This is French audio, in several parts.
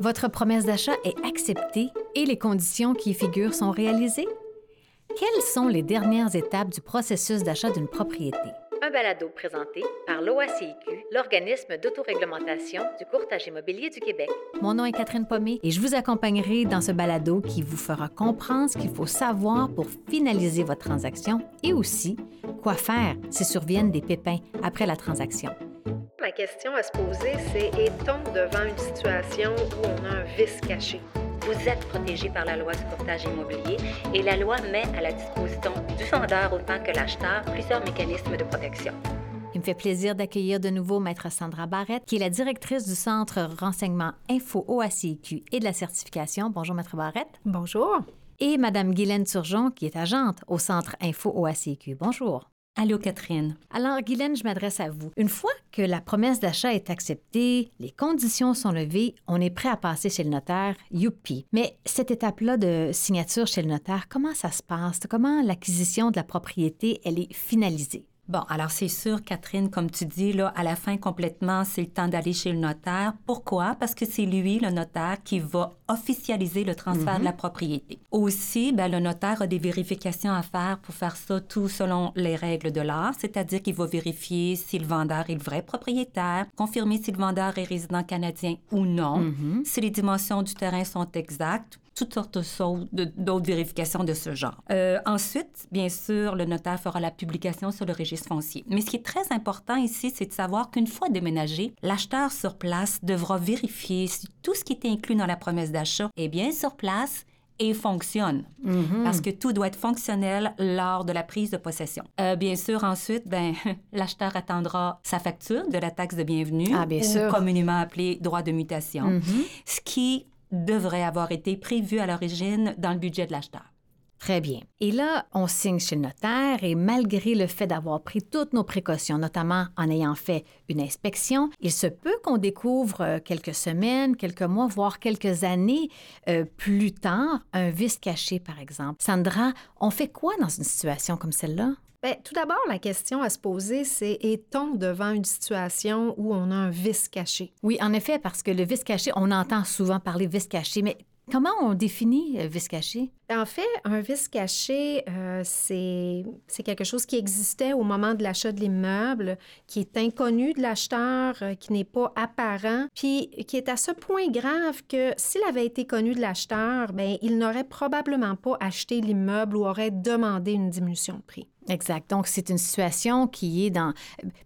Votre promesse d'achat est acceptée et les conditions qui y figurent sont réalisées? Quelles sont les dernières étapes du processus d'achat d'une propriété? Un balado présenté par l'OACIQ, l'organisme d'autoréglementation du courtage immobilier du Québec. Mon nom est Catherine Pommé et je vous accompagnerai dans ce balado qui vous fera comprendre ce qu'il faut savoir pour finaliser votre transaction et aussi quoi faire si surviennent des pépins après la transaction. La question à se poser, c'est est-on devant une situation où on a un vice caché? Vous êtes protégé par la loi du courtage immobilier et la loi met à la disposition du vendeur autant que l'acheteur plusieurs mécanismes de protection. Il me fait plaisir d'accueillir de nouveau Maître Sandra Barrette, qui est la directrice du Centre Renseignement Info OACIQ et de la certification. Bonjour, Maître Barrette. Bonjour. Et Madame Guylaine Turgeon, qui est agente au Centre Info OACIQ. Bonjour. Allô, Catherine. Alors, Guylaine, je m'adresse à vous. Une fois que la promesse d'achat est acceptée, les conditions sont levées, on est prêt à passer chez le notaire, youpi. Mais cette étape-là de signature chez le notaire, comment ça se passe? Comment l'acquisition de la propriété, elle est finalisée? Bon, alors c'est sûr, Catherine, comme tu dis, là, à la fin complètement, c'est le temps d'aller chez le notaire. Pourquoi? Parce que c'est lui, le notaire, qui va officialiser le transfert de la mhm. propriété. Aussi, ben, le notaire a des vérifications à faire pour faire ça tout selon les règles de l'art, c'est-à-dire qu'il va vérifier si le vendeur est le vrai propriétaire, confirmer si le vendeur est résident canadien ou non, mhm. si les dimensions du terrain sont exactes, toutes sortes d'autres vérifications de ce genre. Euh, ensuite, bien sûr, le notaire fera la publication sur le registre foncier. Mais ce qui est très important ici, c'est de savoir qu'une fois déménagé, l'acheteur sur place devra vérifier si tout ce qui est inclus dans la promesse d'achat est bien sur place et fonctionne. Mm-hmm. Parce que tout doit être fonctionnel lors de la prise de possession. Euh, bien sûr, ensuite, ben, l'acheteur attendra sa facture de la taxe de bienvenue, ah, bien ou communément appelée droit de mutation, mm-hmm. ce qui devrait avoir été prévu à l'origine dans le budget de l'acheteur. Très bien. Et là, on signe chez le notaire et malgré le fait d'avoir pris toutes nos précautions, notamment en ayant fait une inspection, il se peut qu'on découvre euh, quelques semaines, quelques mois, voire quelques années euh, plus tard un vice caché, par exemple. Sandra, on fait quoi dans une situation comme celle-là? Bien, tout d'abord, la question à se poser, c'est est-on devant une situation où on a un vice caché? Oui, en effet, parce que le vice caché, on entend souvent parler vice caché, mais Comment on définit le vice caché? En fait, un vice caché, euh, c'est quelque chose qui existait au moment de l'achat de l'immeuble, qui est inconnu de l'acheteur, euh, qui n'est pas apparent, puis qui est à ce point grave que s'il avait été connu de l'acheteur, ben il n'aurait probablement pas acheté l'immeuble ou aurait demandé une diminution de prix. Exact. Donc, c'est une situation qui est dans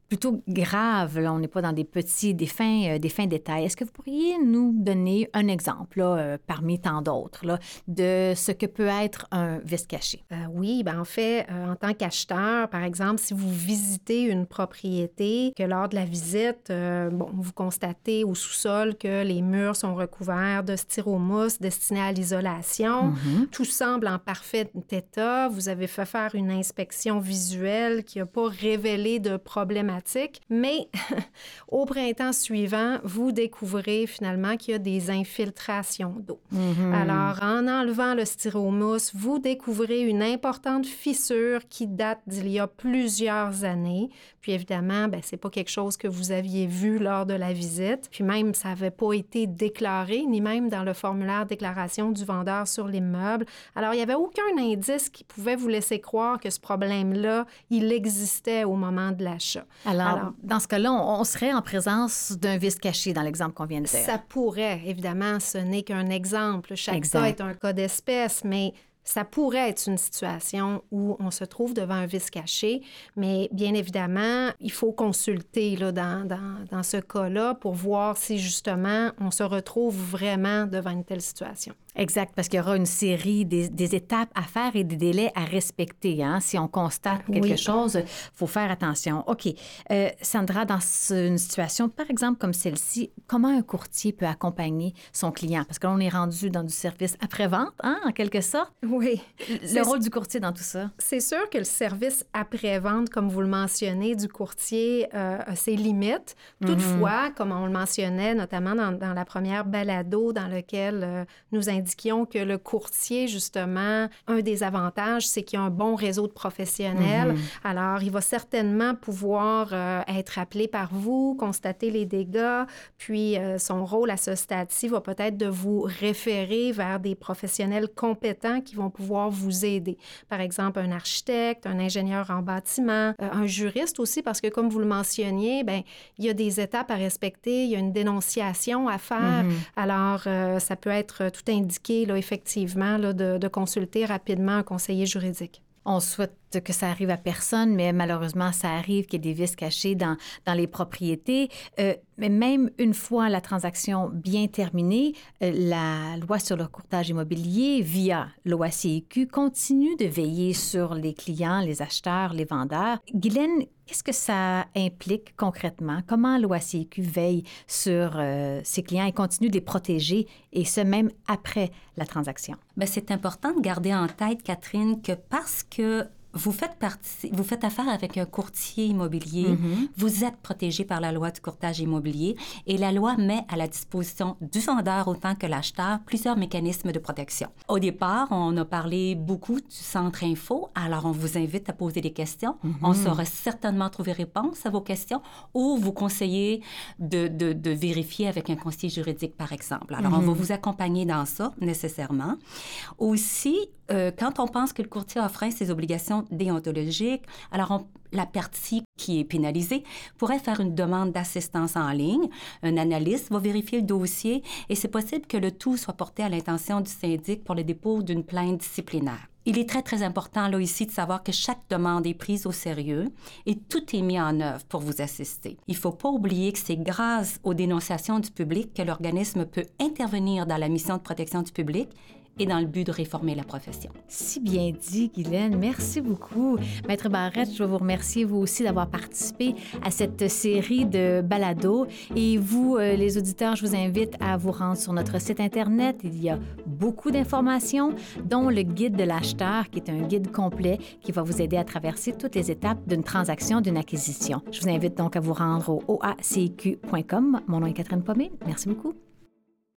plutôt grave. Là. On n'est pas dans des petits, des fins, euh, des fins détails. Est-ce que vous pourriez nous donner un exemple, là, euh, parmi tant d'autres, là, de ce que peut être un vice caché? Euh, oui, ben en fait, en tant qu'acheteur, par exemple, si vous visitez une propriété, que lors de la visite, bon, vous constatez au sous-sol que les murs sont recouverts de styromousse destiné à l'isolation, mm-hmm. tout semble en parfait état, vous avez fait faire une inspection visuelle qui n'a pas révélé de problématiques mais au printemps suivant, vous découvrez finalement qu'il y a des infiltrations d'eau. Mm-hmm. Alors, en enlevant le styromousse, vous découvrez une importante fissure qui date d'il y a plusieurs années. Puis évidemment, ben, c'est pas quelque chose que vous aviez vu lors de la visite. Puis même, ça n'avait pas été déclaré, ni même dans le formulaire déclaration du vendeur sur l'immeuble. Alors, il n'y avait aucun indice qui pouvait vous laisser croire que ce problème-là, il existait au moment de l'achat. Alors, dans ce cas-là, on, serait en présence d'un vice caché dans l'exemple qu'on vient de faire. Ça pourrait, évidemment, ce n'est qu'un exemple. Chaque cas est un cas d'espèce, mais ça pourrait être une situation où on se trouve devant un vice caché, mais bien évidemment, il faut consulter là, dans, dans, dans ce cas-là pour voir si justement on se retrouve vraiment devant une telle situation. Exact, parce qu'il y aura une série des, étapes à faire et des délais à respecter. Hein? Si on constate quelque chose, il faut faire attention. OK. Euh, Sandra, dans une situation, par exemple, comme celle-ci, comment un courtier peut accompagner son client? Parce que là, on est rendu dans du service après-vente, hein, en quelque sorte. Oui. Le rôle du courtier dans tout ça. C'est sûr que le service après-vente, comme vous le mentionnez, du courtier euh, a ses limites. Mhm. Toutefois, comme on le mentionnait, notamment dans, la première balado dans laquelle euh, nous indiquons indiquions que le courtier, justement, un des avantages, c'est qu'il y a un bon réseau de professionnels. Mhm. Alors, il va certainement pouvoir euh, être appelé par vous, constater les dégâts, puis euh, son rôle à ce stade-ci va peut-être de vous référer vers des professionnels compétents qui vont pouvoir vous aider. Par exemple, un architecte, un ingénieur en bâtiment, euh, un juriste aussi, parce que comme vous le mentionniez, ben il y a des étapes à respecter, il y a une dénonciation à faire. Mhm. Alors, ça peut être tout indiqué, là, effectivement, là, de, consulter rapidement un conseiller juridique. Que ça arrive à personne, mais malheureusement, ça arrive qu'il y ait des vices cachés dans, dans les propriétés. Euh, mais même une fois la transaction bien terminée, euh, la loi sur le courtage immobilier, via l'OACIQ, continue de veiller sur les clients, les acheteurs, les vendeurs. Guylaine, qu'est-ce que ça implique concrètement? Comment l'OACIQ veille sur euh, ses clients et continue de les protéger, et ce même après la transaction? Bien, c'est important de garder en tête, Catherine, que parce que vous faites, partie, vous faites affaire avec un courtier immobilier, mm-hmm. vous êtes protégé par la loi du courtage immobilier et la loi met à la disposition du vendeur autant que l'acheteur plusieurs mécanismes de protection. Au départ, on a parlé beaucoup du centre info, alors on vous invite à poser des questions. On mm-hmm. saura certainement trouver réponse à vos questions ou vous conseiller de, de, de vérifier avec un conseiller juridique, par exemple. Alors, on va mm-hmm. vous accompagner dans ça, nécessairement. Aussi, euh, quand on pense que le courtier a frein ses obligations déontologiques, alors la partie qui est pénalisée pourrait faire une demande d'assistance en ligne. Un analyste va vérifier le dossier et c'est possible que le tout soit porté à l'intention du syndic pour le dépôt d'une plainte disciplinaire. Il est très, très important là ici de savoir que chaque demande est prise au sérieux et tout est mis en œuvre pour vous assister. Il ne faut pas oublier que c'est grâce aux dénonciations du public que l'organisme peut intervenir dans la mission de protection du public et dans le but de réformer la profession. Si bien dit, Guylaine. Merci beaucoup. Maître Barrette, je veux vous remercier, vous aussi, d'avoir participé à cette série de balados. Et vous, euh, les auditeurs, je vous invite à vous rendre sur notre site Internet. Il y a beaucoup d'informations, dont le guide de l'acheteur, qui est un guide complet qui va vous aider à traverser toutes les étapes d'une transaction, d'une acquisition. Je vous invite donc à vous rendre au oacq.com. Mon nom est Catherine Pommé. Merci beaucoup.